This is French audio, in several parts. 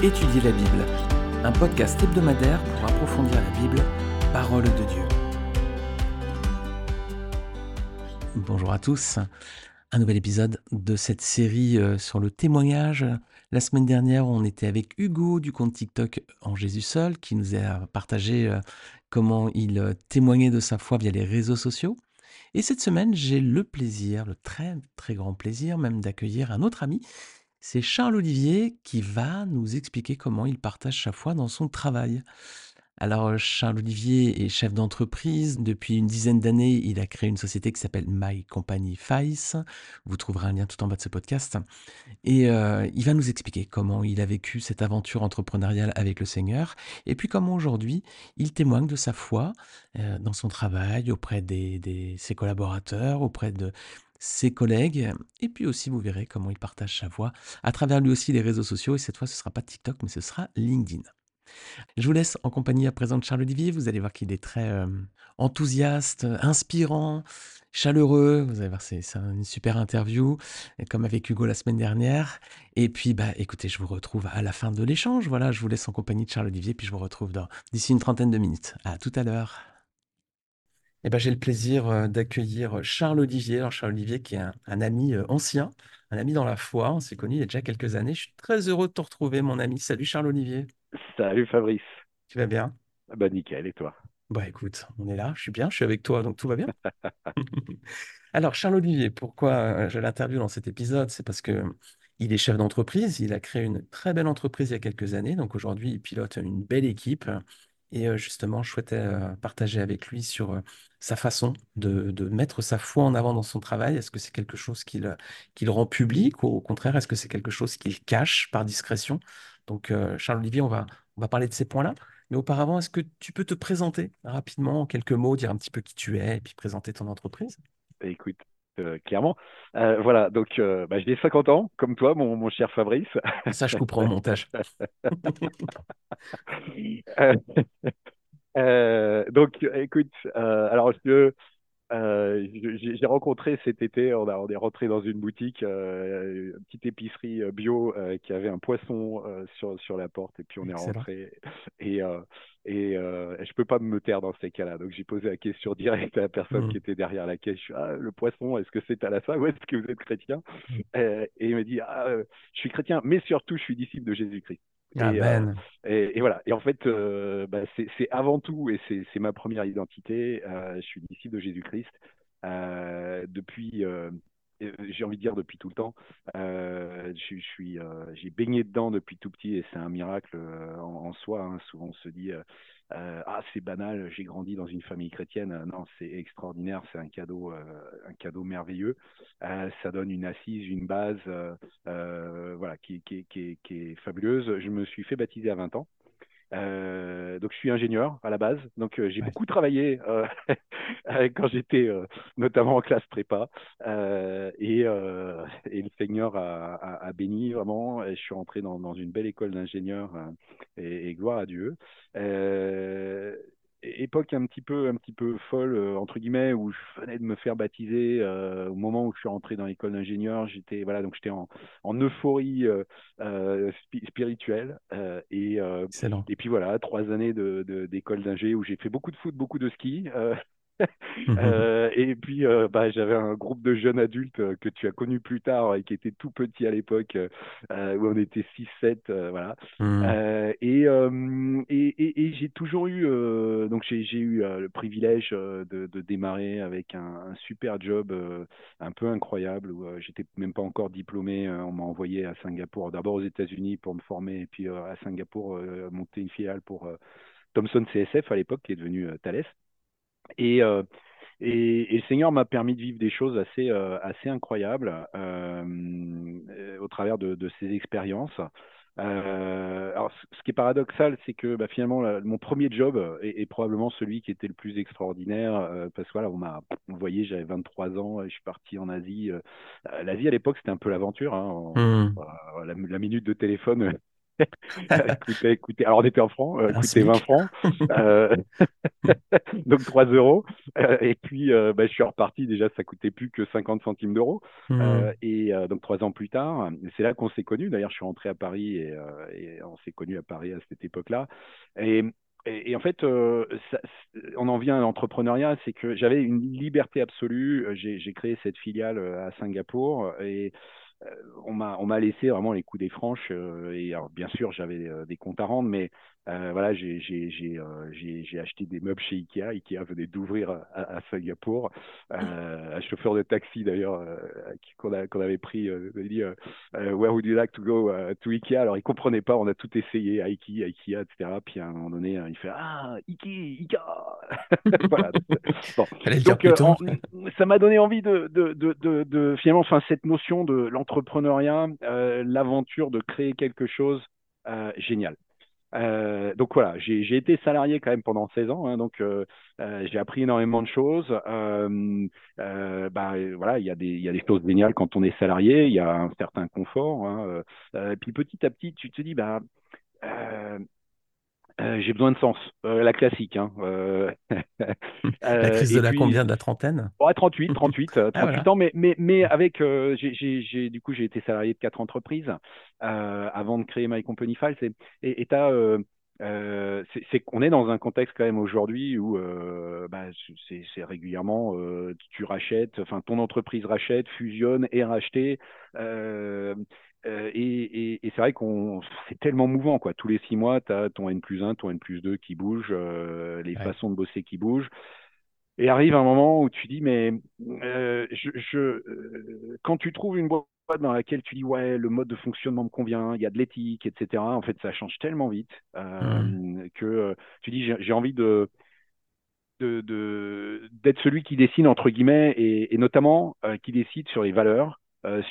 Étudier la Bible, un podcast hebdomadaire pour approfondir la Bible, parole de Dieu. Bonjour à tous, un nouvel épisode de cette série euh, sur le témoignage. La semaine dernière, on était avec Hugo du compte TikTok En Jésus seul, qui nous a partagé euh, comment il euh, témoignait de sa foi via les réseaux sociaux. Et cette semaine, j'ai le plaisir, le très très grand plaisir même d'accueillir un autre ami c'est Charles Olivier qui va nous expliquer comment il partage sa foi dans son travail. Alors, Charles Olivier est chef d'entreprise. Depuis une dizaine d'années, il a créé une société qui s'appelle My Company Face. Vous trouverez un lien tout en bas de ce podcast. Et euh, il va nous expliquer comment il a vécu cette aventure entrepreneuriale avec le Seigneur. Et puis comment aujourd'hui, il témoigne de sa foi euh, dans son travail auprès de ses collaborateurs, auprès de, ses collègues, et puis aussi vous verrez comment il partage sa voix à travers lui aussi les réseaux sociaux, et cette fois ce ne sera pas TikTok, mais ce sera LinkedIn. Je vous laisse en compagnie à présent de Charles Olivier, vous allez voir qu'il est très euh, enthousiaste, inspirant, chaleureux, vous allez voir c'est une super interview, comme avec Hugo la semaine dernière, et puis bah écoutez, je vous retrouve à la fin de l'échange, voilà, je vous laisse en compagnie de Charles Olivier, puis je vous retrouve d'ici une trentaine de minutes. À tout à l'heure. Eh ben, j'ai le plaisir euh, d'accueillir Charles Olivier. Alors, Charles Olivier, qui est un, ami euh, ancien, un ami dans la foi. On s'est connus il y a déjà quelques années. Je suis très heureux de te retrouver, mon ami. Salut, Charles Olivier. Salut, Fabrice. Tu vas bien? Ah Bah, nickel, et toi? Bah, écoute, on est là. Je suis bien. Je suis avec toi, donc tout va bien? Alors, Charles Olivier, pourquoi euh, je l'interviewe dans cet épisode? C'est parce que il est chef d'entreprise. Il a créé une très belle entreprise il y a quelques années. Donc, aujourd'hui, il pilote une belle équipe. Et justement, je souhaitais partager avec lui sur sa façon de, mettre sa foi en avant dans son travail. Est-ce que c'est quelque chose qu'il rend public ou au contraire, est-ce que c'est quelque chose qu'il cache par discrétion? Donc, Charles-Olivier, on va, on va parler de ces points-là. Mais auparavant, est-ce que tu peux te présenter rapidement en quelques mots, dire un petit peu qui tu es et puis présenter ton entreprise? Écoute, euh, clairement. Euh, voilà, donc euh, bah, j'ai 50 ans, comme toi, mon, mon cher Fabrice. Ça, je comprends au montage. donc, écoute, alors je, euh, j'ai rencontré cet été, on, a, on est rentré dans une boutique, euh, une petite épicerie euh, bio euh, qui avait un poisson sur, sur la porte et puis on est rentré et, et je peux pas me taire dans ces cas-là. Donc j'ai posé la question directe à la personne mmh. qui était derrière la caisse. ah, le poisson, est-ce que c'est à la fin ou est-ce que vous êtes chrétien? Mmh. Et il me dit ah, je suis chrétien, mais surtout je suis disciple de Jésus-Christ. Euh, et, et, voilà. Et en fait, euh, bah, c'est avant tout, et c'est ma première identité, euh, je suis disciple de Jésus-Christ depuis, j'ai envie de dire depuis tout le temps. je, suis, j'ai baigné dedans depuis tout petit et c'est un miracle en, soi. Hein. Souvent, on se dit euh, ah c'est banal, j'ai grandi dans une famille chrétienne. Non, c'est extraordinaire, c'est un cadeau, euh, un cadeau merveilleux. Euh, ça donne une assise, une base, voilà, qui, qui, qui, qui, est fabuleuse. Je me suis fait baptiser à 20 ans. Euh, donc je suis ingénieur à la base, donc euh, j'ai beaucoup travaillé euh, quand j'étais notamment en classe prépa. Et, et, le Seigneur a, a, a, béni vraiment. Et je suis rentré dans, dans une belle école d'ingénieur et, et, gloire à Dieu époque un petit peu un petit peu folle euh, entre guillemets où je venais de me faire baptiser euh, au moment où je suis rentré dans l'école d'ingénieur j'étais voilà donc j'étais en, en euphorie euh, spirituelle et et puis voilà trois années de d'école d'ingé où j'ai fait beaucoup de foot beaucoup de ski euh, et puis, euh, bah, j'avais un groupe de jeunes adultes euh, que tu as connu plus tard et qui était tout petit à l'époque, où on était 6-7, voilà. Mmh. et, et, et, j'ai toujours eu, donc j'ai eu le privilège de, de, démarrer avec un, un super job un peu incroyable où j'étais même pas encore diplômé. on m'a envoyé à Singapour, d'abord aux États-Unis pour me former, et puis à Singapour monter une filiale pour Thomson CSF à l'époque, qui est devenu Thales. Et, euh, et, et, le Seigneur m'a permis de vivre des choses assez, euh, assez incroyables euh, au travers de, de ces expériences. Alors, ce qui est paradoxal, c'est que bah, finalement, mon premier job est, est, probablement celui qui était le plus extraordinaire, parce que voilà, on m'a, vous voyez, j'avais 23 ans, et je suis parti en Asie. L'Asie à l'époque, c'était un peu l'aventure. Hein, mmh. la, la, minute de téléphone coûtait, coûtait, alors on était en francs, euh, Un coûtait 20 SMIC. francs, euh, donc 3 euros. Euh, et puis euh, bah, je suis reparti, déjà ça coûtait plus que 50 centimes d'euros. Hmm. et donc trois ans plus tard, c'est là qu'on s'est connus. D'ailleurs, je suis rentré à Paris et, et on s'est connus à Paris à cette époque-là. Et, et, et en fait, euh, ça- on en vient à l'entrepreneuriat, c'est que j'avais une liberté absolue. J'ai créé cette filiale à Singapour et on m'a on m'a laissé vraiment les coups des franches euh, et bien sûr j'avais euh, des comptes à rendre mais euh, voilà j'ai j'ai j'ai euh, j'ai j'ai acheté des meubles chez Ikea. Ikea venait d'ouvrir à, à Singapour. Euh, un chauffeur de taxi d'ailleurs euh, qu'on a- qu'on avait pris euh, il dit euh, Where would you like to go euh, to Ikea? Alors il comprenait pas. On a tout essayé Ikea Ikea etc puis à un moment donné il fait ah Ikea Ikea! Voilà. Bon. Donc, euh, en- ça m'a donné envie de, de, de, de, de- finalement, enfin, cette notion de l'entrepreneuriat, euh, l'aventure de créer quelque chose euh, génial. Euh, donc voilà, j'ai été salarié quand même pendant 16 ans, hein, donc euh, euh, j'ai appris énormément de choses. Euh, euh, bah, euh, voilà, il y a des y a des choses géniales quand on est salarié, il y a un certain confort. Hein, et puis petit à petit, tu te dis bah j'ai besoin de sens, la classique. Hein, La euh, crise de et la puis combien? De la trentaine? Ouais, 38, 38, euh, Ah 38 voilà. ans, mais, mais, mais avec, euh, j'ai, du coup, j'ai été salarié de quatre entreprises euh, avant de créer My Company Files. Et, et, et t'as, euh, euh, c'est, qu'on est dans un contexte quand même aujourd'hui où euh, bah, c'est, régulièrement, euh, tu rachètes, enfin, ton entreprise rachète, fusionne, est rachetée. euh, et, et, et c'est vrai qu'on c'est tellement mouvant, quoi. Tous les six mois, tu as ton N plus 1, ton N plus 2 qui bouge, euh, les Ouais. façons de bosser qui bougent. Et arrive un moment où tu dis, mais euh, je, je, euh, quand tu trouves une boîte dans laquelle tu dis, ouais, le mode de fonctionnement me convient, il y a de l'éthique, etc., en fait, ça change tellement vite euh, que tu dis, j'ai envie de, d'être celui qui dessine, entre guillemets, et, et notamment euh, qui décide sur les valeurs,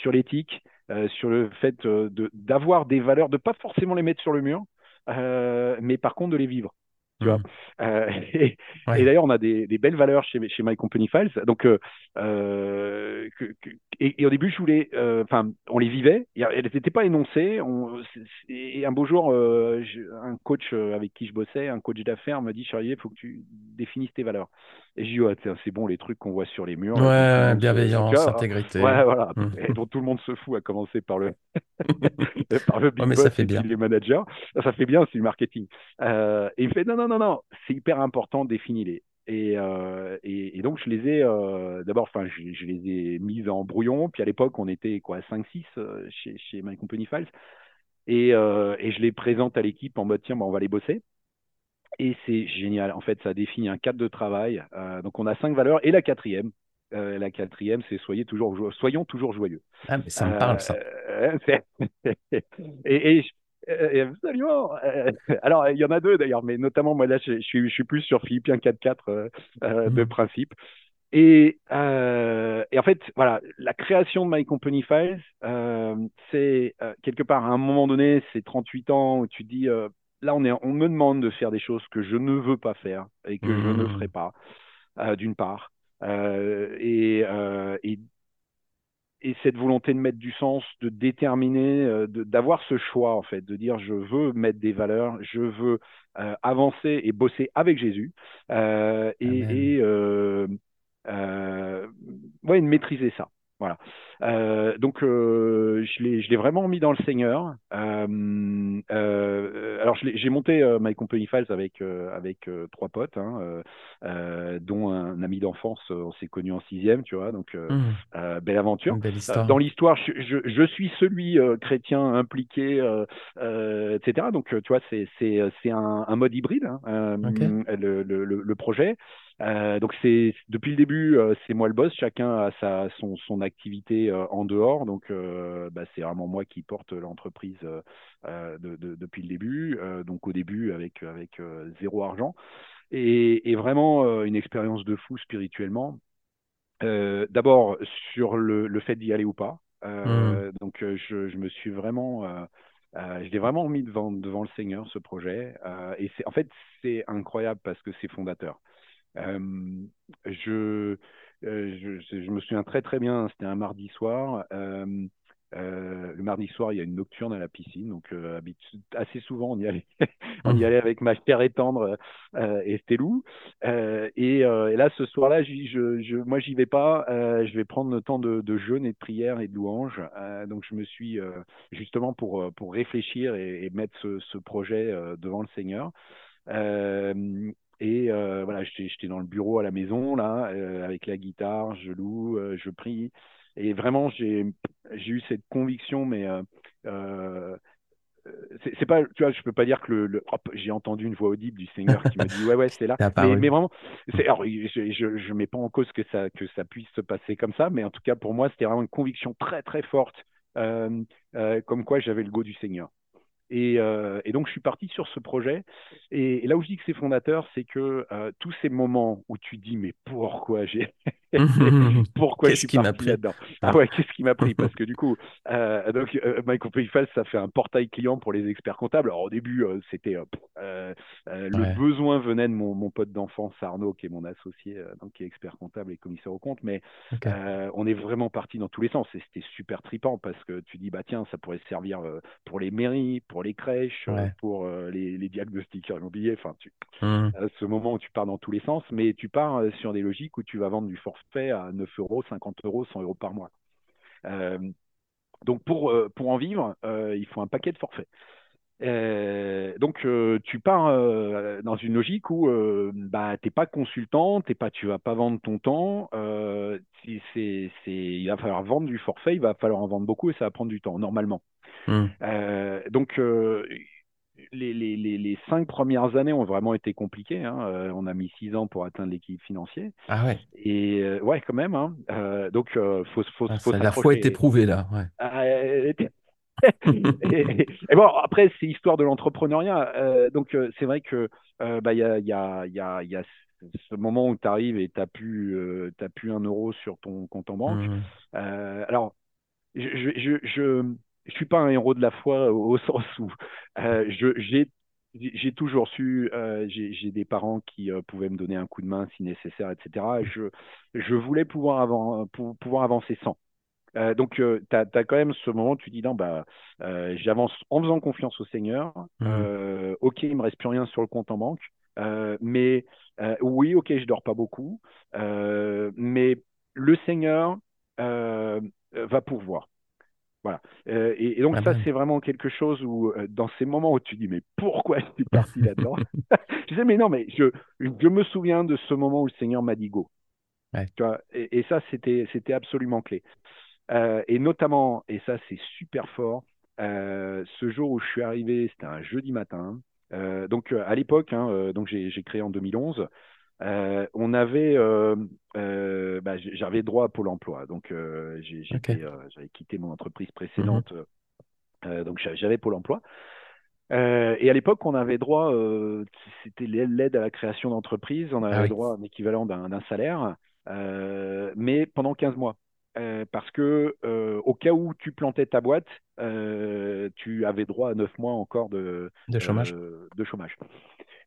sur l'éthique, sur le fait de, d'avoir des valeurs, de pas forcément les mettre sur le mur, mais par contre de les vivre. Tu vois Hmm. Euh, et, d'ailleurs, on a des, des belles valeurs chez, chez My Company Files. Donc, euh, euh, que- que- et, et au début, je voulais, euh, enfin, on les vivait. Elles n'étaient pas énoncées. On- et un beau jour, un coach avec qui je bossais, un coach d'affaires, m'a dit, Charlier, il faut que tu définisses tes valeurs. Et je dis, ouais, c'est bon, les trucs qu'on voit sur les murs, Ouais, bienveillance, intégrité. ouais, voilà, Hmm. et dont tout le monde se fout, à commencer par le, par le Ouais, big mais ça fait et bien. les managers. Ça fait bien, c'est du marketing. Euh, et il me fait non, non, non, non, c'est hyper important, définis-les. Et, euh, et, et donc, je les ai, euh, d'abord, enfin, je, je les ai mises en brouillon. Puis à l'époque, on était quoi, 5-6 euh, chez, chez My Company Files. Et, et je les présente à l'équipe en mode tiens, bah, on va les bosser. Et c'est génial. En fait, ça définit un cadre de travail. Euh, donc, on a cinq valeurs. Et la quatrième, euh, la quatrième, c'est soyez toujours, jo- soyons toujours joyeux. Ah, mais ça me parle, Euh, ça. euh, c'est- et, et je- euh, absolument. euh, alors, il y en a deux d'ailleurs, mais notamment, moi là, je, je suis, je suis plus sur Philippien 4-4 euh, de Hmm. principe. Et, et en fait, voilà, la création de My Company Files, c'est quelque part à un moment donné, c'est 38 ans où tu te dis, là, on, est, on me demande de faire des choses que je ne veux pas faire et que je ne ferai Hmm. pas, euh, d'une part. Euh, et, euh, et et cette volonté de mettre du sens, de déterminer, d'avoir ce choix en fait, de dire je veux mettre des valeurs, je veux avancer et bosser avec Jésus et, et ouais, de maîtriser ça. Voilà. Euh, donc euh, je l'ai je l'ai vraiment mis dans le Seigneur. Euh, euh, alors j'ai monté euh, My Company Files avec euh, avec euh, trois potes, hein, dont un ami d'enfance. On s'est connus en sixième, tu vois. Donc euh, belle aventure. Belle dans histoire. l'histoire, je, je, je suis celui euh, chrétien impliqué, euh, euh, etc. Donc, tu vois, c'est c'est c'est un, un mode hybride, hein, euh, Ok. le, le, le, le projet. Euh, donc, c'est depuis le début, euh, c'est moi le boss. Chacun a sa, son, son activité euh, en dehors. Donc, euh, bah, c'est vraiment moi qui porte l'entreprise euh, de, de- depuis le début. Euh, donc, au début, avec, avec euh, zéro argent. Et, et vraiment euh, une expérience de fou spirituellement. Euh, D'abord sur le, le fait d'y aller ou pas. Euh, donc je, je me suis vraiment, euh, euh, je l'ai vraiment mis devant, devant le Seigneur ce projet. Euh, et c'est en fait c'est incroyable parce que c'est fondateur. Euh, je, euh, je, je me souviens très très bien. C'était un mardi soir. Euh, Euh, le mardi soir, il y a une nocturne à la piscine, donc euh, assez souvent on y allait, on y mmh. allait avec ma chère et tendre euh, et Stelou. Et, là, ce soir-là, je, je, moi, j'y vais pas. je vais prendre le temps de, jeûne et de prière et de louange. donc, je me suis justement pour pour réfléchir et, mettre ce, ce projet devant le Seigneur. Et voilà, j'étais dans le bureau à la maison, là, avec la guitare, je loue, je prie. Et vraiment, j'ai eu cette conviction, mais euh, euh, c'est pas, tu vois, je peux pas dire que le, j'ai entendu une voix audible du Seigneur qui m'a dit ouais ouais c'est là, mais, mais, vraiment, alors je, je, je mets pas en cause que ça que ça puisse se passer comme ça, mais en tout cas pour moi c'était vraiment une conviction très très forte, euh, comme quoi j'avais le goût du Seigneur. Euh, et, donc, je suis parti sur ce projet. Et, là où je dis que c'est fondateur, c'est que euh, tous ces moments où tu dis, mais pourquoi j'ai. pourquoi je suis qui parti là-dedans? Ah. ouais, Qu'est-ce qui m'a pris Parce que du coup, euh, donc, euh, MyCompayFast, ça fait un portail client pour les experts comptables. Alors, au début, c'était. le besoin venait de mon, mon pote d'enfance, Arnaud, qui est mon associé, donc, qui est expert comptable et commissaire au compte. Mais on est vraiment parti dans tous les sens. Et c'était super tripant parce que tu dis, bah tiens, ça pourrait servir pour les mairies, pour les crèches, euh, pour euh, les, les, diagnostiqueurs immobiliers. Enfin, tu, mmh. ce moment où tu pars dans tous les sens, mais tu pars euh, sur des logiques où tu vas vendre du forfait à 9 euros, 50 euros, 100 euros par mois. donc pour, pour en vivre, il faut un paquet de forfaits. donc tu pars dans une logique où bah, tu n'es pas consultant, t'es pas, tu vas pas vendre ton temps. c'est, il va falloir vendre du forfait, il va falloir en vendre beaucoup et ça va prendre du temps normalement. Mmh. Euh, donc, euh, les, les, les, cinq premières années ont vraiment été compliquées. Hein. Euh, on a mis six ans pour atteindre l'équilibre financier. Ah ouais. Et ouais, quand même. Hein. donc, faut, faut, ah, faut ça a la fois été prouvé là. Ouais. Ah, et, bon, après, c'est histoire de l'entrepreneuriat. donc, c'est vrai que bah, il y, a, y, a, y, a, y a ce moment où tu arrives et tu n'as plus, plus un euro sur ton compte en banque. Mmh. alors, je, je, je, je suis pas un héros de la foi au, sens où euh, j'ai j'ai toujours su, euh, j'ai des parents qui euh, pouvaient me donner un coup de main si nécessaire, etc. je, je voulais pouvoir, avant, pour, pouvoir avancer sans. donc, tu as, quand même ce moment où tu dis non, bah, j'avance en faisant confiance au Seigneur. Mmh. ok, il me reste plus rien sur le compte en banque. mais oui, ok, je dors pas beaucoup. mais le Seigneur va pourvoir. Voilà. Euh, et, donc, ah ça, ben. c'est vraiment quelque chose où, euh, dans ces moments où tu dis, mais pourquoi je suis parti là-dedans? Je disais, mais non, mais je, je me souviens de ce moment où le Seigneur m'a dit go. Tu vois et, ça, c'était, c'était absolument clé. Euh, et notamment, et ça, c'est super fort, ce jour où je suis arrivé, c'était un jeudi matin. donc, à l'époque, hein, donc j'ai, j'ai créé en 2011. Euh, on avait, euh, euh, bah, j'avais droit à Pôle Emploi, donc j'avais quitté mon entreprise précédente, mhm. donc j'avais Pôle Emploi. et à l'époque, on avait droit, c'était l'aide à la création d'entreprise, on avait ah droit à un équivalent d'un salaire, mais pendant 15 mois. parce que au cas où tu plantais ta boîte, tu avais droit à 9 mois encore de, de chômage. de chômage.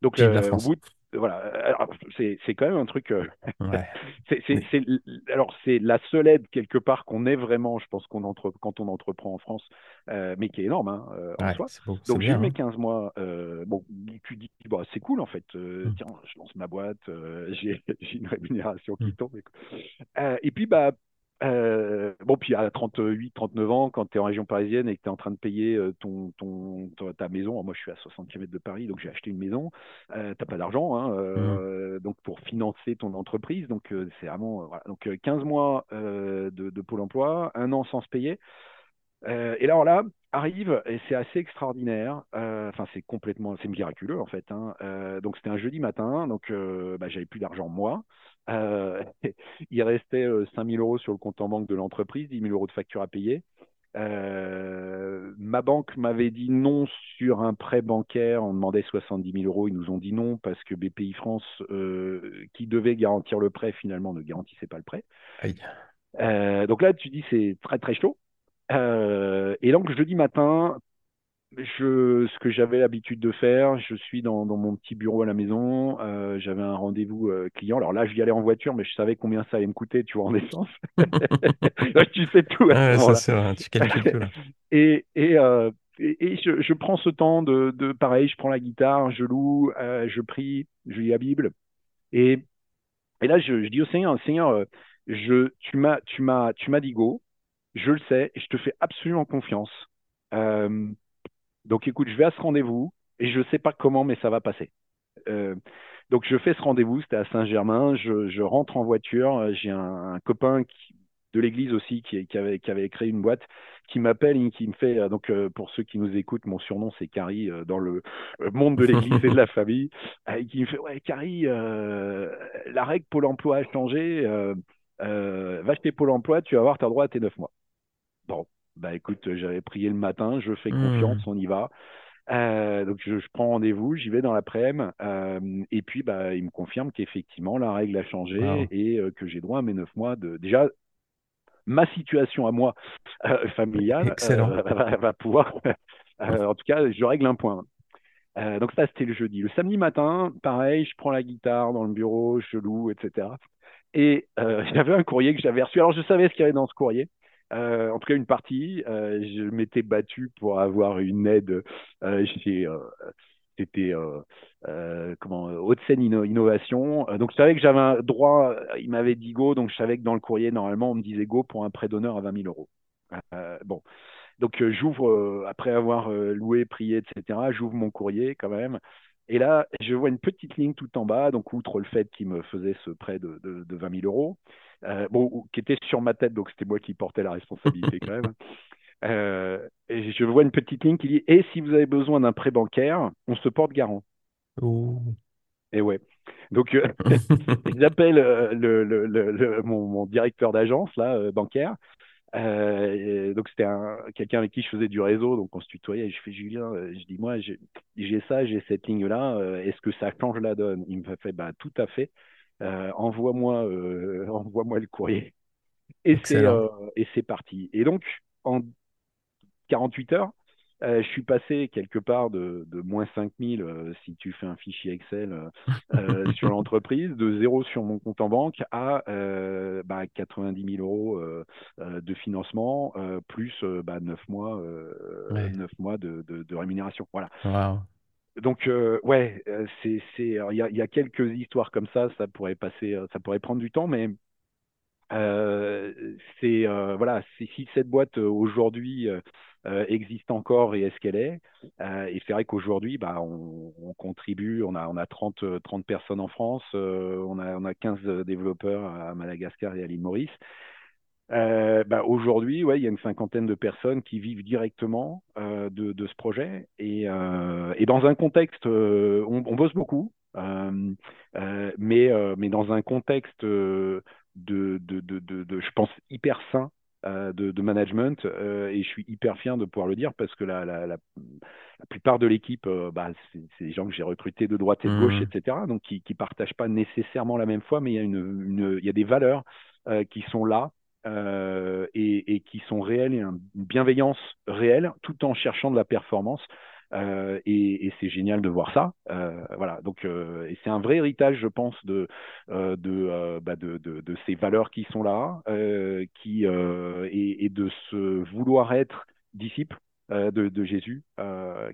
Donc, au bout voilà, c'est quand même un truc. Euh, c'est alors c'est la seule aide quelque part qu'on ait vraiment, je pense qu'on entre quand on entreprend en France, euh, mais qui est énorme hein, euh, en soi. Donc j'ai mes 15 mois. bon, tu dis bah, c'est cool en fait. Mmh. Tiens, je lance ma boîte, j'ai une rémunération qui mmh. tombe. et puis bah euh, bon, puis à 38, 39 ans, quand tu es en région parisienne et que tu es en train de payer euh, ton, ton, ta maison, moi je suis à 60 km de Paris, donc j'ai acheté une maison, euh, tu pas d'argent hein, euh, mmh. donc pour financer ton entreprise, donc c'est vraiment voilà. donc 15 mois de, de, Pôle emploi, un an sans se payer. Et là, là, arrive, et c'est assez extraordinaire, enfin c'est complètement, c'est miraculeux en fait. Hein, donc c'était un jeudi matin, donc bah, j'avais plus d'argent moi. Euh, il restait 5 euh, 000 euros sur le compte en banque de l'entreprise, 10 000 euros de facture à payer. Euh, ma banque m'avait dit non sur un prêt bancaire. On demandait 70 000 euros. Ils nous ont dit non parce que BPI France, qui devait garantir le prêt, finalement ne garantissait pas le prêt. donc là, tu dis c'est très très chaud. Et donc jeudi matin, je, ce que j'avais l'habitude de faire, je suis dans, dans, mon petit bureau à la maison. Euh, j'avais un rendez-vous euh, client. Alors là, je y allais en voiture, mais je savais combien ça allait me coûter, tu vois, en essence. tu fais tout. À ce ça, vrai, tu calcules tout là. et, et, euh, et, je, je, prends ce temps de, de, pareil, je prends la guitare, je loue, euh, je prie, je lis la Bible. Et, et là, je, je dis au Seigneur, Seigneur, je, tu m'as, tu m'as, tu m'as dit go. Je le sais, et je te fais absolument confiance. Euh, donc écoute, je vais à ce rendez-vous et je ne sais pas comment, mais ça va passer. Euh, donc je fais ce rendez-vous, c'était à Saint-Germain, je, je, rentre en voiture, j'ai un, un, copain qui, de l'église aussi qui, qui, avait, qui, avait, créé une boîte qui m'appelle et qui me fait, euh, donc euh, pour ceux qui nous écoutent, mon surnom c'est Carrie euh, dans le monde de l'église et de la famille, et qui me fait, ouais Carrie, la règle Pôle emploi a changé, va acheter Pôle emploi, tu vas avoir, tu as droit à tes neuf mois. Bon, bah écoute, j'avais prié le matin, je fais confiance, mmh. on y va. Euh, donc je, je prends rendez-vous, j'y vais dans l'après-midi, euh, et puis bah, il me confirme qu'effectivement la règle a changé wow. et euh, que j'ai droit à mes neuf mois de déjà ma situation à moi euh, familiale euh, va, va, pouvoir, en tout cas je règle un point. donc ça c'était le jeudi. Le samedi matin, pareil, je prends la guitare dans le bureau, je loue, etc. Et j'avais un courrier que j'avais reçu. Alors je savais ce qu'il y avait dans ce courrier. Euh, en tout cas une partie. Euh, je m'étais battu pour avoir une aide euh, chez c'était comment Haute-Seine Inno Innovation. donc je savais que j'avais un droit, il m'avait dit go, donc je savais que dans le courrier normalement on me disait go pour un prêt d'honneur à 20 000 euros. bon, donc j'ouvre après avoir loué, prié, etc. J'ouvre mon courrier quand même. Et là, je vois une petite ligne tout en bas, donc outre le fait qu'il me faisait ce prêt de, de, de 20 000 euros, euh, bon, qui était sur ma tête, donc c'était moi qui portais la responsabilité quand même. Euh, et je vois une petite ligne qui dit Et si vous avez besoin d'un prêt bancaire, on se porte garant. Oh. Et ouais. Donc, euh, j'appelle euh, le, le, le, mon, mon, directeur d'agence là euh, donc, c'était quelqu'un avec qui je faisais du réseau, donc on se tutoyait. Et je fais Julien, je dis Moi, j'ai ça, j'ai cette ligne-là, est-ce que ça change la donne? Il me fait bah, Tout à fait euh, envoie-moi euh, envoie-moi le courrier. Et c'est euh, et c'est parti. Et donc en 48 heures, euh, je suis passé quelque part de, de moins 5000 euh, si tu fais un fichier Excel euh, sur l'entreprise, de zéro sur mon compte en banque à bah, 90 000 euros de financement, plus bah, 9 mois, ouais. 9 mois de, de, de rémunération. Voilà. Wow donc euh, ouais, c'est c'est il y a, y a, quelques histoires comme ça, ça pourrait passer, ça pourrait prendre du temps, mais euh, c'est euh, voilà, si cette boîte aujourd'hui existe encore et est-ce qu'elle est, et c'est vrai qu'aujourd'hui, bah on, on, contribue, on a on a 30 30 personnes en France, on a on a 15 développeurs à Madagascar et à l'île Maurice. Euh, bah aujourd'hui, ouais, il y a une cinquantaine de personnes qui vivent directement euh, de, ce projet. Et, euh, et, dans un contexte, euh, on, bosse beaucoup, euh, euh, mais, mais dans un contexte de, de, de je pense, hyper sain de, management. et je suis hyper fier de pouvoir le dire parce que la, la, la, la plupart de l'équipe, bah, c'est des gens que j'ai recrutés de droite et de gauche, mmh. etc. Donc qui ne partagent pas nécessairement la même foi, mais il y a, une, une, y a des valeurs qui sont là euh, et, et, qui sont réelles et une bienveillance réelle tout en cherchant de la performance. Euh, et, c'est génial de voir ça. Euh, voilà. Donc, euh, c'est un vrai héritage, je pense, de bah ces valeurs qui sont là, qui et, de se vouloir être disciple de, Jésus,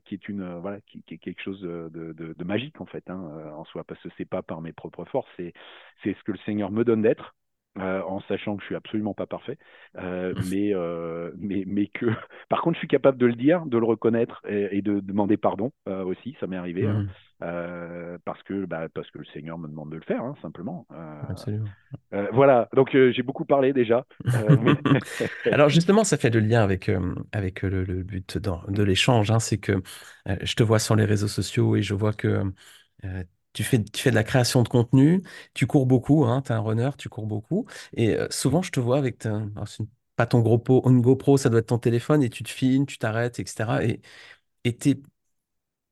qui est une voilà, qui, est quelque chose de, magique en fait, hein, en soi, parce que c'est pas par mes propres forces, c'est ce que le Seigneur me donne d'être. Euh, en sachant que je suis absolument pas parfait, euh, mais, euh, mais, mais que par contre je suis capable de le dire, de le reconnaître et, et de demander pardon aussi, ça m'est arrivé, hein. mmh. hein, parce que bah, parce que le Seigneur me demande de le faire, hein, simplement. Absolument. voilà, donc j'ai beaucoup parlé déjà. mais... Alors justement, ça fait le lien avec avec le, le but de, de l'échange, hein, c'est que je te vois sur les réseaux sociaux et je vois que tu fais, de la création de contenu, tu cours beaucoup, hein, tu es un runner, tu cours beaucoup. Et euh, souvent, je te vois avec ta, pas ton gros une GoPro, ça doit être ton téléphone, et tu te filmes, tu t'arrêtes, etc. Et tu es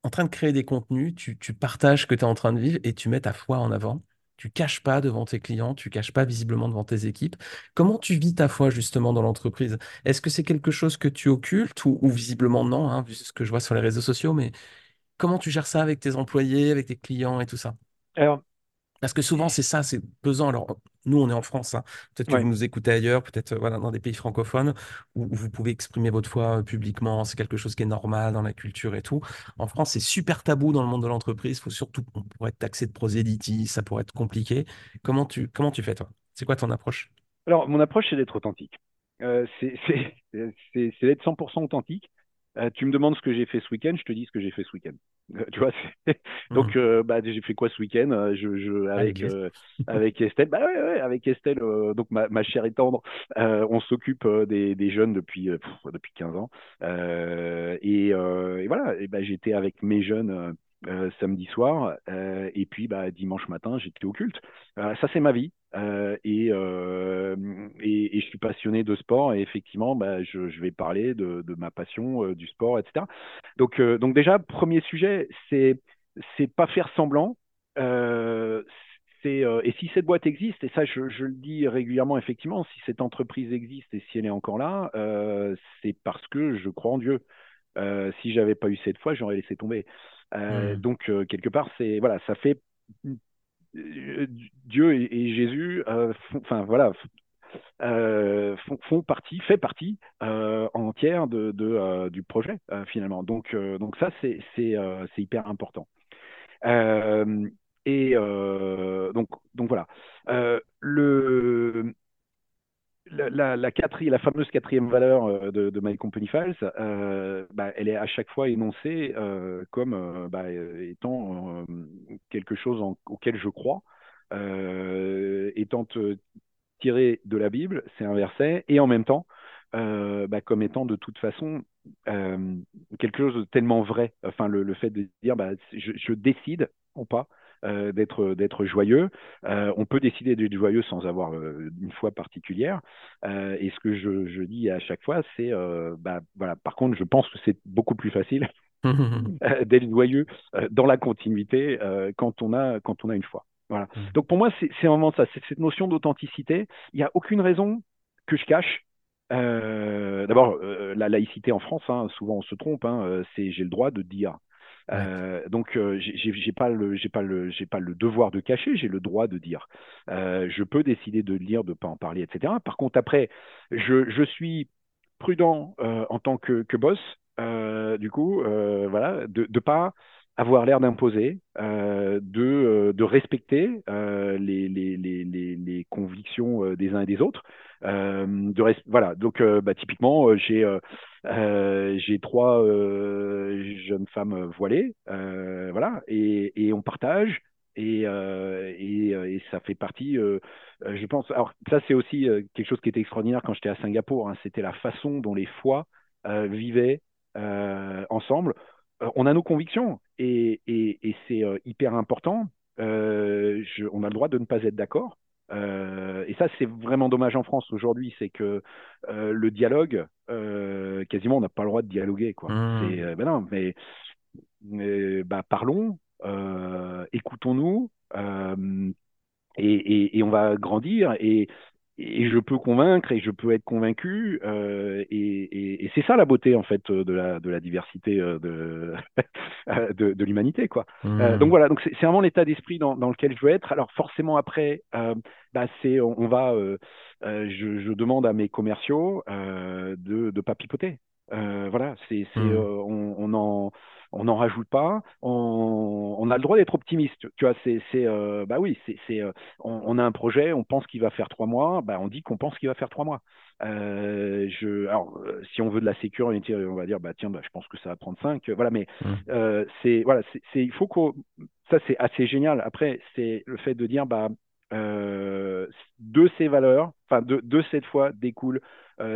en train de créer des contenus, tu, partages ce que tu es en train de vivre et tu mets ta foi en avant. Tu caches pas devant tes clients, tu caches pas visiblement devant tes équipes. Comment tu vis ta foi justement dans l'entreprise? Est-ce que c'est quelque chose que tu occultes ou, ou visiblement non, hein, vu ce que je vois sur les réseaux sociaux, mais comment tu gères ça avec tes employés, avec tes clients et tout ça? Alors, Parce que souvent, c'est ça, c'est pesant. Alors, nous, on est en France, hein. Peut-être que vous nous écoutez ailleurs, peut-être euh, voilà, dans des pays francophones où, où vous pouvez exprimer votre foi euh, publiquement. C'est quelque chose qui est normal dans la culture et tout. En France, c'est super tabou dans le monde de l'entreprise. Faut surtout, on pourrait être taxé de prosélytisme, ça pourrait être compliqué. Comment tu, comment tu fais, toi? C'est quoi ton approche? Alors, mon approche, c'est d'être authentique. Euh, c'est c'est- c'est- c'est d'être 100% authentique. Euh, tu me demandes ce que j'ai fait ce week-end, je te dis ce que j'ai fait ce week-end. Euh, tu vois, donc Mhm. euh, bah, j'ai fait quoi ce week-end je, je, avec euh, avec Estelle, bah ouais, ouais, avec Estelle, euh, donc ma, ma chère et tendre, euh, on s'occupe des, des jeunes depuis pff, depuis 15 ans. Euh, et, euh, et voilà, et bah, j'étais avec mes jeunes. Euh, samedi soir euh, et puis bah, dimanche matin j'étais au culte. Euh, ça c'est ma vie et, et, je suis passionné de sport et effectivement bah, je, vais parler de, ma passion du sport etc. Donc donc déjà premier sujet c'est c'est pas faire semblant et si cette boîte existe et ça je, le dis régulièrement effectivement si cette entreprise existe et si elle est encore là c'est parce que je crois en Dieu si j'avais pas eu cette foi, j'aurais laissé tomber. Euh, Mhm. donc euh, quelque part, c'est voilà, ça fait euh, Dieu et, et Jésus, font- enfin voilà, euh, font, font partie, fait partie euh, entière de, de, euh, du projet finalement. Donc donc ça c'est c'est hyper important. Et donc donc voilà. Euh, le la, la, la, fameuse quatrième valeur euh, de, de My Company Files, euh, bah, elle est à chaque fois énoncée euh, comme bah, étant quelque chose auquel je crois, étant tiré de la Bible, c'est un verset, et en même temps, bah, comme étant de toute façon quelque chose de tellement vrai. Enfin, le, fait de dire, je décide ou pas euh, d'être d'être joyeux. Euh, on peut décider d'être joyeux sans avoir euh, une foi particulière. Et ce que je, je, dis à chaque fois, c'est, bah, voilà. Par contre, je pense que c'est beaucoup plus facile d'être joyeux dans la continuité quand on a quand on a une foi. Voilà. Mhm. Donc pour moi, c'est vraiment ça, c'est cette notion d'authenticité. Il n'y a aucune raison que je cache. Euh, D'abord, euh, la laïcité en France, hein, souvent on se trompe, hein, c'est j'ai le droit de dire. Euh, donc euh, j'ai pas le devoir de cacher, j'ai le droit de dire. Euh, je peux décider de le dire, de pas en parler, etc. Par contre après, je, suis prudent euh, en tant que, boss, du coup, voilà, de ne pas avoir l'air d'imposer, de, respecter les, les, convictions des uns et des autres. Euh, de voilà, donc euh, bah, typiquement, euh, j'ai j'ai trois jeunes femmes voilées, voilà, et, et on partage. Et, euh, et, et ça fait partie, euh, je pense. Alors, ça, c'est aussi euh, quelque chose qui était extraordinaire quand j'étais à Singapour. hein. C'était la façon dont les foi vivaient ensemble. On a nos convictions et, et- c'est hyper important. Je- on a le droit de ne pas être d'accord. Euh, et ça, c'est vraiment dommage en France aujourd'hui, c'est que euh, le dialogue, euh, quasiment, on n'a pas le droit de dialoguer, quoi. Euh, ben non, mais, mais, bah, parlons, écoutons-nous, et, et- et on va grandir et, et je peux convaincre et je peux être convaincu euh, et, et- et c'est ça la beauté en fait de la, de la diversité euh, de, de, de l'humanité quoi. Euh, donc voilà donc c'est vraiment l'état d'esprit dans, dans lequel je veux être. Alors forcément après euh, bah, c'est on, on va euh, euh, je, je demande à mes commerciaux euh, de de pas pipoter. Euh, voilà c'est c'est euh, on, on en on n'en rajoute pas, on, on a le droit d'être optimiste. Tu vois, c'est, euh, bah oui, c'est, euh, on, on a un projet, on pense qu'il va faire trois mois, bah on dit qu'on pense qu'il va faire trois mois. Euh, je, alors, si on veut de la sécurité, on va dire, bah tiens, bah, je pense que ça va prendre cinq. Voilà, mais euh, c'est, voilà, c'est, il faut qu'on, ça c'est assez génial. Après, c'est le fait de dire, bah de ces valeurs, enfin de, de cette foi découlent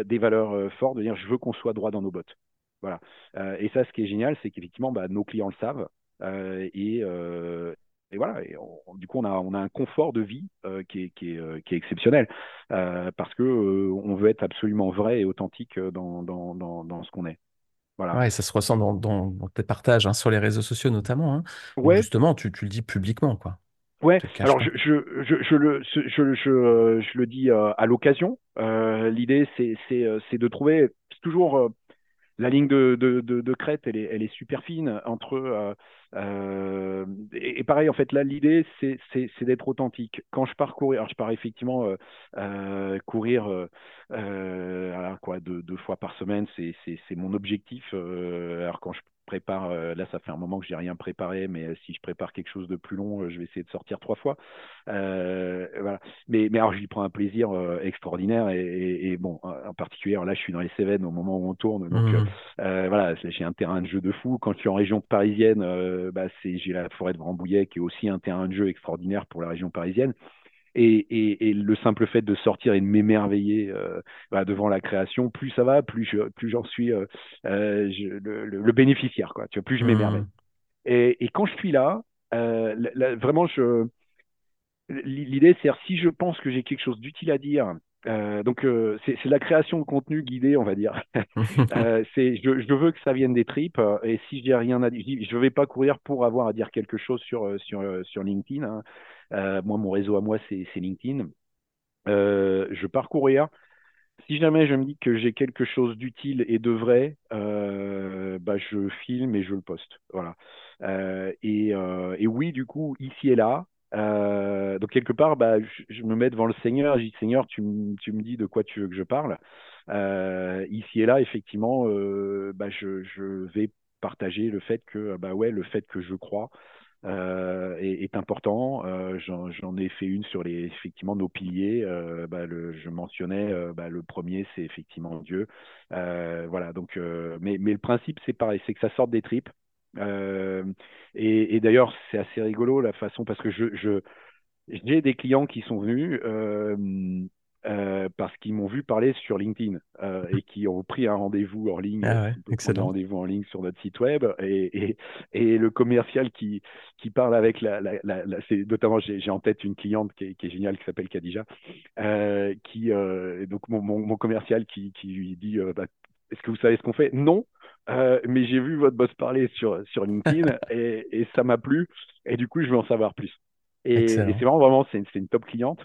des valeurs fortes, de dire, je veux qu'on soit droit dans nos bottes. Voilà. Euh, et ça, ce qui est génial, c'est qu'effectivement, bah, nos clients le savent. Euh, et, euh, et voilà. Et on- du coup, on a, on a un confort de vie euh, qui, est, qui, est, euh, qui est exceptionnel euh, parce que on veut être absolument vrai et authentique dans, dans, dans, dans ce qu'on est. Voilà. Ouais, ça se ressent dans, dans- dans tes partages hein, sur les réseaux sociaux notamment, hein, Ouais, justement tu, tu le dis publiquement, quoi. Ouais, alors je, je, je, je, le, je, je, je, le dis à l'occasion. L'idée, c'est de trouver toujours la ligne de, de, de, crête, elle est, elle est, super fine entre. Euh, euh, et, pareil, en fait, là, l'idée, c'est d'être authentique. Quand je pars courir, alors je pars effectivement euh, courir alors quoi, deux, deux, fois par semaine, c'est mon objectif. alors quand je prépare, euh, là ça fait un moment que j'ai rien préparé, mais euh, si je prépare quelque chose de plus long, euh, je vais essayer de sortir trois fois. voilà. Mais, mais alors j'y prends un plaisir extraordinaire et, bon, en particulier, là je suis dans les Cévennes au moment où on tourne, donc mmh. voilà, j'ai un terrain de jeu de fou. Quand je suis en région parisienne, bah, j'ai la forêt de Rambouillet qui est aussi un terrain de jeu extraordinaire pour la région parisienne. Et, le simple fait de sortir et de m'émerveiller euh, bah, devant la création, plus ça va, plus plus j'en suis euh, euh, le, bénéficiaire, quoi. Tu vois, plus je m'émerveille. Mmh. Et, quand je suis là, vraiment, je l'idée, c'est si je pense que j'ai quelque chose d'utile à dire. donc c'est la création de contenu guidé, on va dire. c'est je, je, veux que ça vienne des tripes et si je dis rien à dire, je ne vais pas courir pour avoir à dire quelque chose sur sur sur LinkedIn. Hein. Euh, moi, mon réseau à moi, c'est LinkedIn. Euh, je parcourir. Si jamais je me dis que j'ai quelque chose d'utile et de vrai, euh, bah, je filme et je le poste. Voilà. Et, et, oui, du coup, ici et là, donc quelque part, bah, je, me mets devant le Seigneur, je dis Seigneur, tu, tu, me dis de quoi tu veux que je parle. ici et là, effectivement, bah, je, je, vais partager le fait que, bah ouais, le fait que je crois, euh, est, important. Euh, j'en ai fait une sur les effectivement nos piliers. Euh, bah, je mentionnais bah, le premier, c'est effectivement Dieu. voilà. Donc, mais, le principe c'est pareil, c'est que ça sorte des tripes. et, et d'ailleurs, c'est assez rigolo la façon parce que je j'ai des clients qui sont venus euh, parce qu'ils m'ont vu parler sur LinkedIn euh, et qui ont pris un rendez-vous en ligne, ah un rendez-vous en ligne sur notre site web et, et, et le commercial qui, qui parle avec la, la, la, c'est notamment j'ai en tête une cliente qui est, qui est géniale qui s'appelle Khadija, euh, qui euh, donc mon, mon, mon, commercial qui, qui lui dit bah, est-ce que vous savez ce qu'on fait? Non, mais j'ai vu votre boss parler sur sur LinkedIn et, et ça m'a plu et du coup je veux en savoir plus. Et, et c'est vraiment vraiment c'est une, une top cliente.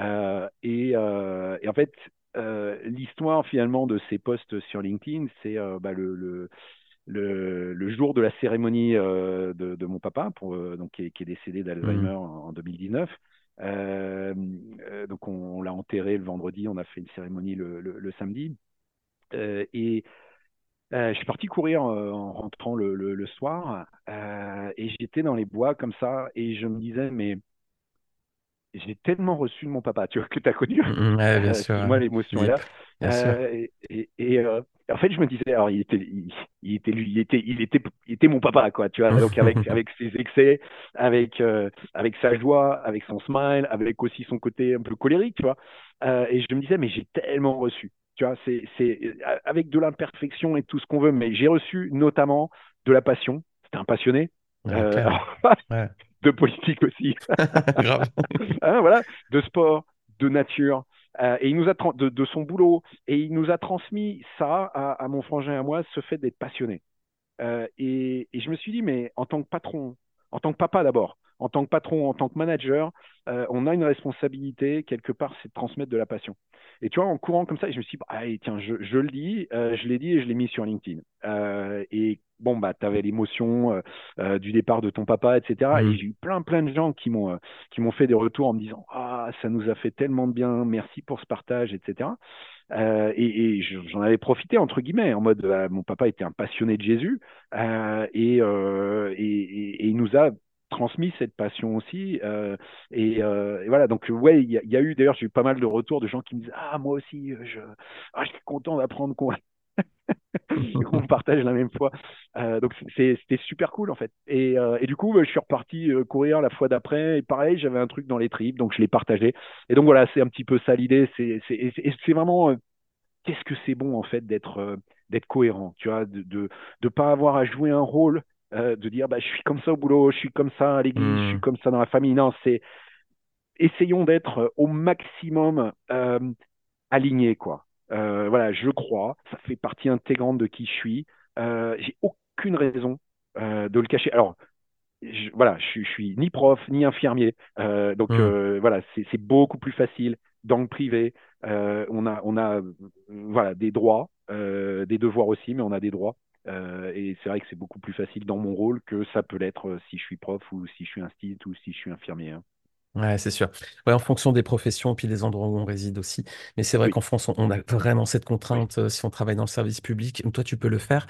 Euh, et, euh, et, en fait, euh, l'histoire finalement de ces posts sur LinkedIn, c'est bah, le, le le, le, jour de la cérémonie de, de, mon papa, pour, donc, qui, est, qui est décédé d'Alzheimer mmh. en, 2019. Euh, donc on, l'a enterré le vendredi, on a fait une cérémonie le, samedi. Euh, et je suis parti courir en rentrant le, soir et j'étais dans les bois comme ça et je me disais mais j'ai tellement reçu de mon papa, tu vois, que tu as connu. Mmh, ouais, bien euh, sûr. Moi, l'émotion est là. Euh, et, et euh, en fait, je me disais, alors, il était, il, était, lui, il était, il était, il était mon papa, quoi, tu vois. Donc, avec, avec ses excès, avec, avec sa joie, avec son smile, avec aussi son côté un peu colérique, tu vois. et je me disais, mais j'ai tellement reçu. Tu vois, c'est, c'est avec de l'imperfection et tout ce qu'on veut, mais j'ai reçu notamment de la passion. C'était un passionné. ouais. de politique aussi. Hein, voilà, de sport, de nature. Euh, et il nous a de, de, son boulot et il nous a transmis ça à, mon frangin et à moi, ce fait d'être passionné. Euh, et, et, je me suis dit, mais en tant que patron, en tant que papa d'abord, en tant que patron, en tant que manager, euh, on a une responsabilité quelque part, c'est de transmettre de la passion. Et tu vois, en courant comme ça, je me suis dit, bah, tiens, je, je, le dis, je l'ai dit et je l'ai mis sur LinkedIn. et bon, bah, tu avais l'émotion euh, euh, du départ de ton papa, etc. Et mmh. j'ai eu plein, plein de gens qui m'ont, euh, qui m'ont fait des retours en me disant Ah, ça nous a fait tellement de bien, merci pour ce partage, etc. et, j'en avais profité, entre guillemets, en mode bah, mon papa était un passionné de Jésus et, et, il nous a transmis cette passion aussi. et, voilà, donc ouais, il y, a eu d'ailleurs, j'ai eu pas mal de retours de gens qui me disent Ah, moi aussi, je, ah, je suis content d'apprendre quoi on partage la même foi. Euh, donc c'était super cool en fait. Et, euh, et du coup, je suis reparti euh, courir la fois d'après. Et pareil, j'avais un truc dans les tripes, donc je l'ai partagé. Et donc voilà, c'est un petit peu ça l'idée. C'est vraiment qu'est-ce que c'est bon en fait d'être d'être cohérent, tu vois, de, de pas avoir à jouer un rôle, de dire bah je suis comme ça au boulot, je suis comme ça à l'église, je suis mmh. comme ça dans la famille. Non, c'est essayons d'être au maximum alignés quoi. Euh, voilà, je crois, ça fait partie intégrante de qui je suis. Euh, j'ai aucune raison euh, de le cacher. Alors, je, voilà, je, je, suis ni prof ni infirmier, euh, donc Mmh. euh, voilà, c'est beaucoup plus facile dans le privé. Euh, on a, on a, voilà, des droits, euh, des devoirs aussi, mais on a des droits. Euh, et c'est vrai que c'est beaucoup plus facile dans mon rôle que ça peut l'être si je suis prof ou si je suis institut ou si je suis infirmier. hein. Ouais, c'est sûr. Ouais, en fonction des professions, puis des endroits où on réside aussi. Mais c'est vrai Oui. qu'en France, on on a vraiment cette contrainte euh, si on travaille dans le service public. Toi, tu peux le faire.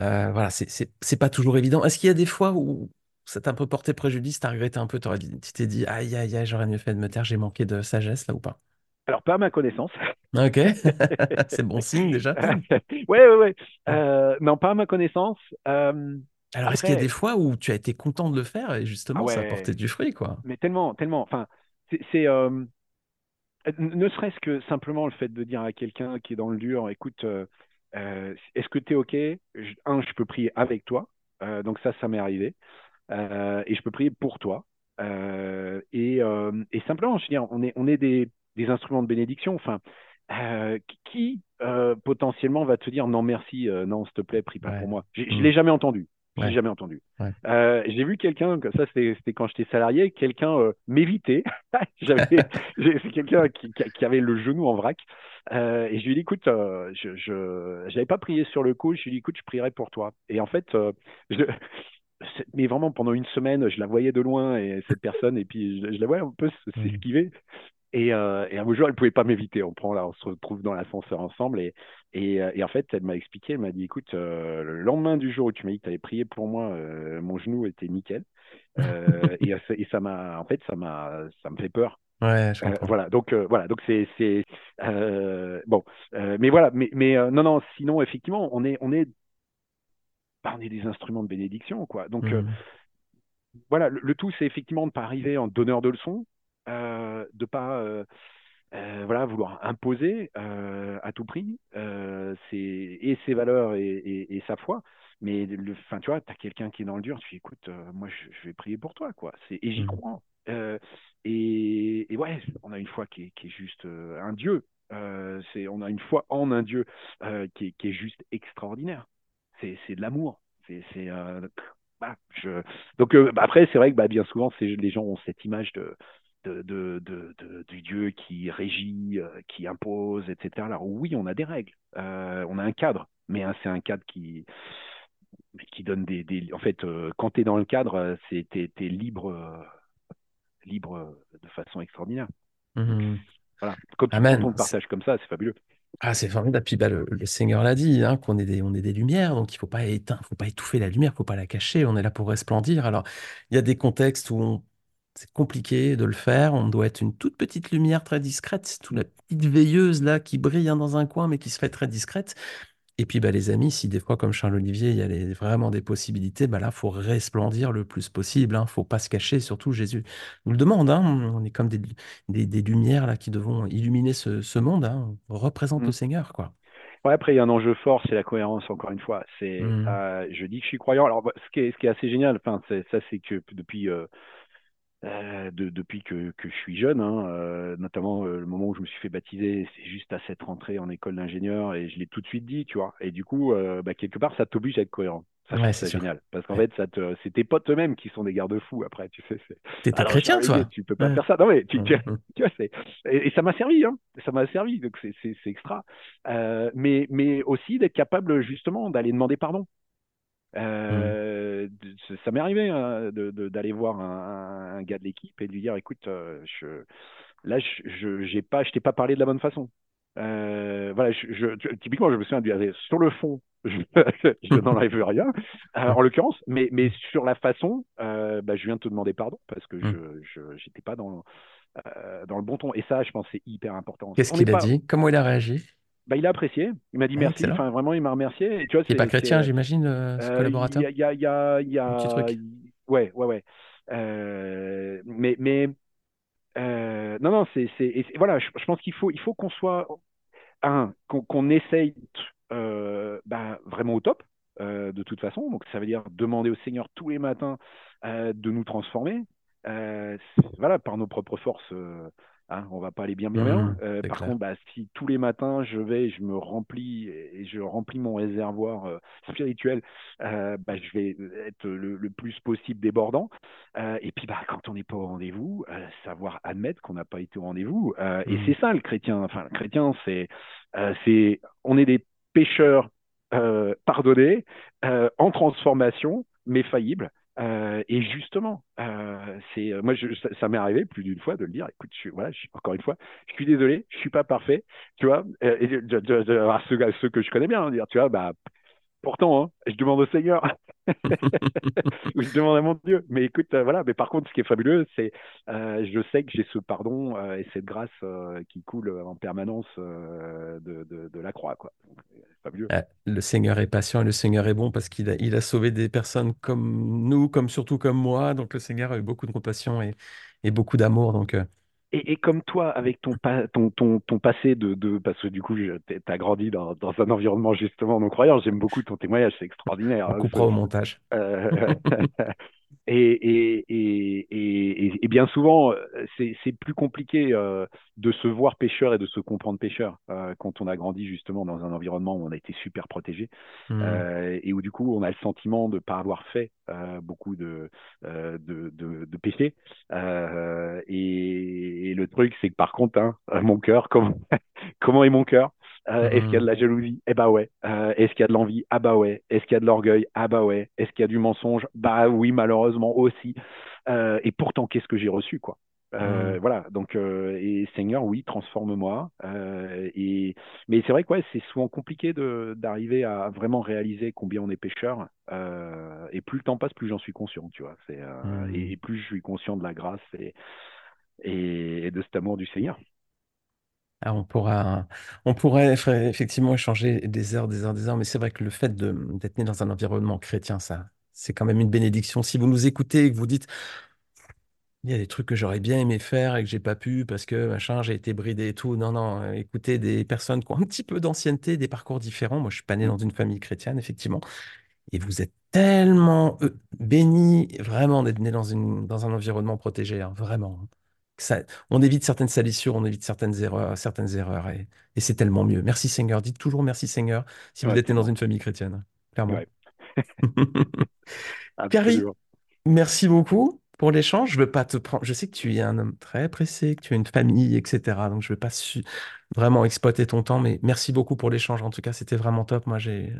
Euh, voilà, c'est pas toujours évident. Est-ce qu'il y a des fois où ça t'a un peu porté préjudice, t'as regretté un peu, tu t'es dit, aïe, aïe, aïe, j'aurais mieux fait de me taire, j'ai manqué de sagesse là ou pas? Alors, pas à ma connaissance. Ok, c'est bon signe déjà. ouais, ouais, ouais. Euh, non, pas à ma connaissance. Euh, Alors, est-ce qu'il y a des fois où tu as été content de le faire et ah justement ça a porté du fruit, quoi? mais tellement, tellement. Enfin, c'est, euh, ne serait-ce que simplement le fait de dire à quelqu'un qui est dans le dur, écoute, euh, est-ce que tu es OK? Je- un, je peux prier avec toi. Euh, donc ça, ça m'est arrivé. Et je peux prier pour toi. Et, et simplement, je veux dire, on est, on est des, des instruments de bénédiction. Enfin, euh, qui euh, potentiellement va te dire non merci, euh, non s'il te plaît, prie pas pour moi. Je ne Hmm. l'ai jamais entendu. Je l'ai Ouais. jamais entendu. Ouais. J'ai vu quelqu'un, comme ça c'était quand j'étais salarié, quelqu'un m'éviter. C'est quelqu'un qui, avait le genou en vrac. Et je lui ai dit, écoute, je, j'avais pas prié sur le coup. Je lui ai dit, écoute, je prierai pour toi. Et en fait, je, mais vraiment pendant une semaine, je la voyais de loin et cette personne, et puis je, je la voyais un peu Hmm. s'esquiver. Et, euh, et un jour, elle pouvait pas m'éviter. On prend là, on se retrouve dans l'ascenseur ensemble. Et, et, euh, et en fait, elle m'a expliqué, elle m'a dit, écoute, euh, le lendemain du jour où tu m'as dit que tu allais prier pour moi, euh, mon genou était nickel. Et, ça m'a, en fait, ça m'a, ça me fait peur. Ouais, je voilà, donc voilà, donc c'est, c'est bon, mais voilà, mais, mais non, non, sinon effectivement, on est, on est, bah, on est des instruments de bénédiction, quoi. Donc Hmm. voilà, le, le tout, c'est effectivement de ne pas arriver en donneur de leçons, euh, de pas euh, euh, voilà, vouloir imposer euh, à tout prix et ses valeurs et, et- et sa foi. Mais le, enfin, tu vois, tu as quelqu'un qui est dans le dur, tu dis, écoute, moi, je, je vais prier pour toi, quoi. Et j'y Hmm. crois. Et, et ouais, on a une foi qui est, qui est juste un Dieu. C'est, on a une foi en un Dieu qui est, qui est juste extraordinaire. C'est, de l'amour. C'est, euh, bah, je... Donc euh, bah, après, c'est vrai que bah, bien souvent, c'est, les gens ont cette image de, de, de, de, de- du Dieu qui régit, euh, qui impose, etc. Alors oui, on a des règles, euh, on a un cadre, mais hein, c'est un cadre qui, qui donne des, des... En fait, euh, quand tu es dans le cadre, t'es, t'es libre, euh, libre de façon extraordinaire. Hmm. voilà, quand, on Amen. le partage comme ça, c'est fabuleux. Ah, c'est formidable. Puis bah, le, le Seigneur l'a dit, hein, qu'on est des, on est des lumières, donc il faut pas éteindre, faut pas étouffer la lumière, faut pas la cacher. On est là pour resplendir. Alors, il y a des contextes où on- c'est compliqué de le faire. On doit être une toute petite lumière très discrète, toute la petite veilleuse là qui brille hein, dans un coin, mais qui se fait très discrète. Et puis bah, les amis, si des fois, comme Charles-Olivier, il y a les- vraiment des possibilités, bah là, faut resplendir le plus possible. Hein, faut pas se cacher. Surtout, Jésus nous le demande. hein, on est comme des, des, des lumières là qui devons illuminer ce, ce monde. Hein, on représente le Mm. Seigneur, quoi. Ouais, après, il y a un enjeu fort, c'est la cohérence, encore une fois. C'est, Hmm. euh, je dis que je suis croyant. Alors, bah, ce qui est, ce qui est assez génial, enfin, c'est, ça, c'est que depuis, euh, euh, de- depuis que, que je suis jeune, hein, euh, notamment euh, le moment où je me suis fait baptiser, c'est juste à cette rentrée en école d'ingénieur et je l'ai tout de suite dit, tu vois. Et du coup, euh, bah, quelque part, ça t'oblige à être cohérent. Ça, Ouais, c'est génial. Parce qu'en Ouais. fait, ça te, c'est tes potes eux-mêmes qui sont des garde-fous après, tu sais. Alors, chrétien, toi? tu peux pas Ouais. faire ça. Non, mais tu, tu, Hum, hum, tu vois, et, et ça m'a servi, hein. Ça m'a servi, donc c'est extra. Euh, mais, mais aussi d'être capable, justement, d'aller demander pardon. Hum. Euh, ça m'est arrivé hein, d'aller voir un, un gars de l'équipe et de lui dire écoute, euh, je, là, je je- pas, je t'ai pas parlé de la bonne façon. Euh, voilà, je, typiquement, je me souviens de lui dire sur le fond, je, je n'en enlève rien, euh, en l'occurrence, mais, mais sur la façon, euh, bah, je viens de te demander pardon parce que Hum. je j'étais pas dans, dans le bon ton. Et ça, je pense, c'est hyper important. Qu'est-ce qu'il a pas, dit? Comment il a réagi? Bah, il a apprécié, il m'a dit Ah, merci, excellent. enfin vraiment, il m'a remercié. Et tu vois, Il n'est pas chrétien, c'est, j'imagine, euh, ce euh, Il y collaborateur? a, il y a, il y a, y Un petit a- truc. ouais, ouais, ouais. Euh, mais, mais euh, non, non, c'est, voilà, je, je pense qu'il faut, il faut qu'on soit un, qu'on, essaye euh, bah, vraiment au top, euh, de toute façon. Donc, ça veut dire demander au Seigneur tous les matins euh, de nous transformer. Euh, voilà, par nos propres forces, euh, Hein, on va pas aller bien bien bien. Mmh, Euh, par clair. contre, bah, si tous les matins je vais, je me remplis et je remplis mon réservoir euh, spirituel, euh, bah, je vais être le, le plus possible débordant. Et puis, bah, quand on n'est pas au rendez-vous, savoir admettre qu'on n'a pas été au rendez-vous. Et Mmh. c'est ça le chrétien. Enfin, le chrétien, c'est, c'est, on est des pécheurs pardonnés, en transformation, mais faillibles. Euh, et justement, euh, c'est moi je, ça, ça m'est arrivé plus d'une fois de le dire. Écoute, je, voilà, je, encore une fois, je suis désolé, je suis pas parfait, tu vois. Euh, et de, de, de, de, ceux, ceux que je connais bien, hein, dire, tu vois, bah pourtant, hein, je demande au Seigneur, ou je demande à mon Dieu. Mais écoute, euh, voilà. Mais par contre, ce qui est fabuleux, c'est euh, je sais que j'ai ce pardon euh, et cette grâce qui coule en permanence de, de, de la croix, quoi. Donc, c'est fabuleux. Euh, Le Seigneur est patient et le Seigneur est bon parce qu'il a, il a sauvé des personnes comme nous, comme surtout comme moi. Donc le Seigneur a eu beaucoup de compassion et, et beaucoup d'amour. Donc Et, et comme toi, avec ton, pa- ton, ton, ton passé de, de. Parce que du coup, tu as grandi dans, dans un environnement justement non croyant. J'aime beaucoup ton témoignage, c'est extraordinaire. on hein, coupera au montage. euh, et, et, et, et, et bien souvent, euh, c'est c'est plus compliqué euh, de se voir pêcheur et de se comprendre pêcheur euh, quand on a grandi justement dans un environnement où on a été super protégé Hmm. euh, et où du coup on a le sentiment de ne pas avoir fait euh, beaucoup de, euh, de, de, de. Euh, et, et le truc, c'est que par contre, hein, mon cœur, comment, comment est mon cœur? Euh, Est-ce qu'il y a de Hmm. la jalousie? Eh bah ouais. Euh, Est-ce qu'il y a de l'envie? Ah bah ouais. Est-ce qu'il y a de l'orgueil? Ah bah ouais. Est-ce qu'il y a du mensonge? Bah oui, malheureusement aussi. Euh, et pourtant, qu'est-ce que j'ai reçu, quoi? Voilà, donc et Seigneur, oui, transforme-moi. Et mais c'est vrai que ouais, c'est souvent compliqué d'arriver à vraiment réaliser combien on est pécheur. Et plus le temps passe, plus j'en suis conscient, tu vois. Et, plus je suis conscient de la grâce et de cet amour du Seigneur. Ah, on pourra, on pourrait eff- effectivement échanger des heures, des heures, des heures, mais c'est vrai que le fait d'être né dans un environnement chrétien, ça, c'est quand même une bénédiction. Si vous nous écoutez et que vous dites, il y a des trucs que j'aurais bien aimé faire et que j'ai pas pu parce que machin, j'ai été bridé et tout. Non, non, euh, écoutez des personnes qui ont un petit peu d'ancienneté, des parcours différents. Moi, je suis pas né dans une famille chrétienne, effectivement. Et vous êtes tellement euh, bénis, vraiment, d'être né dans un environnement protégé, hein, vraiment. Ça, on évite certaines salissures, on évite certaines erreurs, certaines erreurs, et, et c'est tellement mieux. Merci Seigneur. Dites toujours merci Seigneur si vous êtes dans une famille chrétienne, clairement. Ouais, Carrie, merci beaucoup pour l'échange. Je veux pas te prendre. Je sais que tu es un homme très pressé, que tu as une famille, etc. Donc je ne veux pas su- vraiment exploiter ton temps, mais merci beaucoup pour l'échange. En tout cas, c'était vraiment top. Moi, j'ai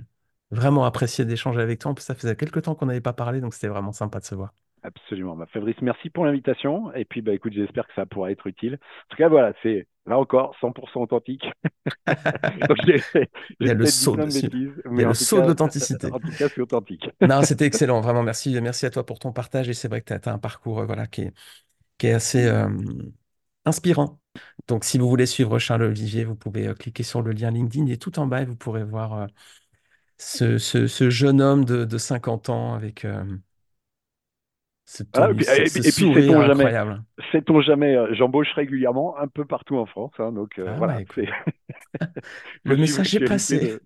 vraiment apprécié d'échanger avec toi. En plus, ça faisait quelques temps qu'on n'avait pas parlé, donc c'était vraiment sympa de se voir. Absolument. Bah, Fabrice, merci pour l'invitation. Et puis, bah, écoute, j'espère que ça pourra être utile. En tout cas, voilà, c'est là encore 100% authentique. Donc, Il y a le saut de, il y a le saut l'authenticité. en tout cas, c'est authentique. Non, c'était excellent. Vraiment, merci, merci à toi pour ton partage. Et c'est vrai que tu as, un parcours, euh, voilà, qui est, qui est assez euh, inspirant. Donc, si vous voulez suivre Charles Olivier, vous pouvez euh, cliquer sur le lien LinkedIn et tout en bas, et vous pourrez voir ce, ce- ce jeune homme de, de 50 ans avec Voilà, et puis, sait-on jamais, incroyable. sait-on jamais, euh, j'embauche régulièrement un peu partout en France. hein, donc, euh, Ah voilà, ouais, le message est passé. de.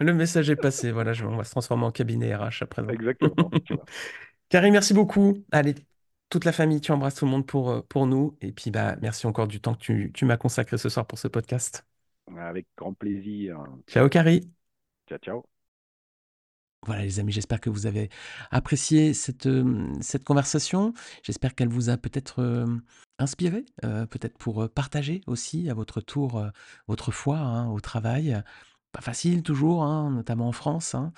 Le message est passé. Voilà, je- on va se transformer en cabinet RH après-demain. Exactement. Carrie, merci beaucoup. Allez, toute la famille, tu embrasses tout le monde pour, euh, pour nous. Et puis, bah, merci encore du temps que tu, tu m'as consacré ce soir pour ce podcast. Avec grand plaisir. Ciao, Carrie. Ciao, ciao. Voilà, les amis, j'espère que vous avez apprécié cette, euh, conversation. J'espère qu'elle vous a peut-être euh, inspiré, euh, peut-être pour partager aussi à votre tour votre foi hein, au travail. Pas facile toujours, hein, notamment en France. hein.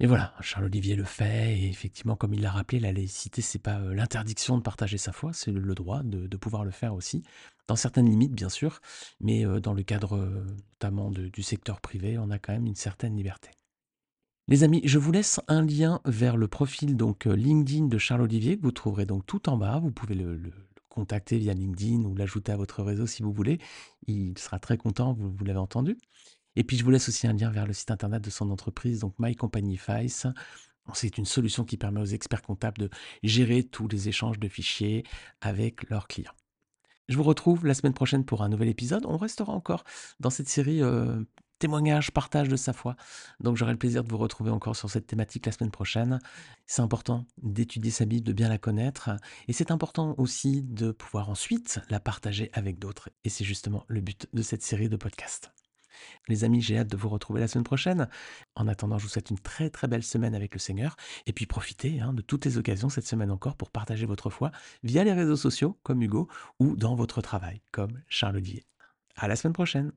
Mais voilà, Charles-Olivier le fait, et effectivement, comme il l'a rappelé, la laïcité, c'est pas l'interdiction de partager sa foi, c'est le droit de, pouvoir le faire aussi, dans certaines limites, bien sûr, mais dans le cadre notamment du secteur privé, on a quand même une certaine liberté. Les amis, je vous laisse un lien vers le profil donc euh, LinkedIn de Charles Olivier que vous trouverez donc tout en bas. Vous pouvez le, contacter via LinkedIn ou l'ajouter à votre réseau si vous voulez. Il sera très content, vous, l'avez entendu. Et puis je vous laisse aussi un lien vers le site internet de son entreprise, donc My Company Face. C'est une solution qui permet aux experts comptables de gérer tous les échanges de fichiers avec leurs clients. Je vous retrouve la semaine prochaine pour un nouvel épisode. On restera encore dans cette série euh, témoignage, partage de sa foi. Donc j'aurai le plaisir de vous retrouver encore sur cette thématique la semaine prochaine. C'est important d'étudier sa Bible, de bien la connaître, et c'est important aussi de pouvoir ensuite la partager avec d'autres. Et c'est justement le but de cette série de podcasts. Les amis, j'ai hâte de vous retrouver la semaine prochaine. En attendant, je vous souhaite une très très belle semaine avec le Seigneur. Et puis profitez hein, de toutes les occasions cette semaine encore pour partager votre foi via les réseaux sociaux comme Hugo ou dans votre travail comme Charles Olivier. À la semaine prochaine.